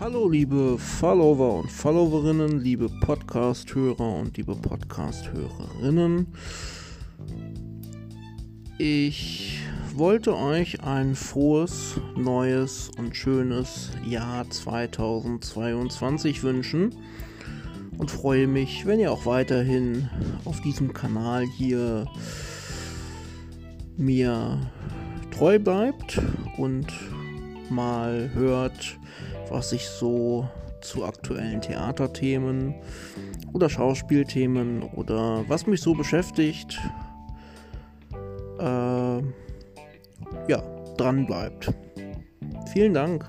Hallo liebe Follower und Followerinnen, liebe Podcast-Hörer und liebe Podcast-Hörerinnen. Ich wollte euch ein frohes, neues und schönes Jahr 2022 wünschen und freue mich, wenn ihr auch weiterhin auf diesem Kanal hier mir treu bleibt und mal hört, was ich so zu aktuellen Theaterthemen oder Schauspielthemen oder was mich so beschäftigt, äh, ja, dran bleibt. Vielen Dank.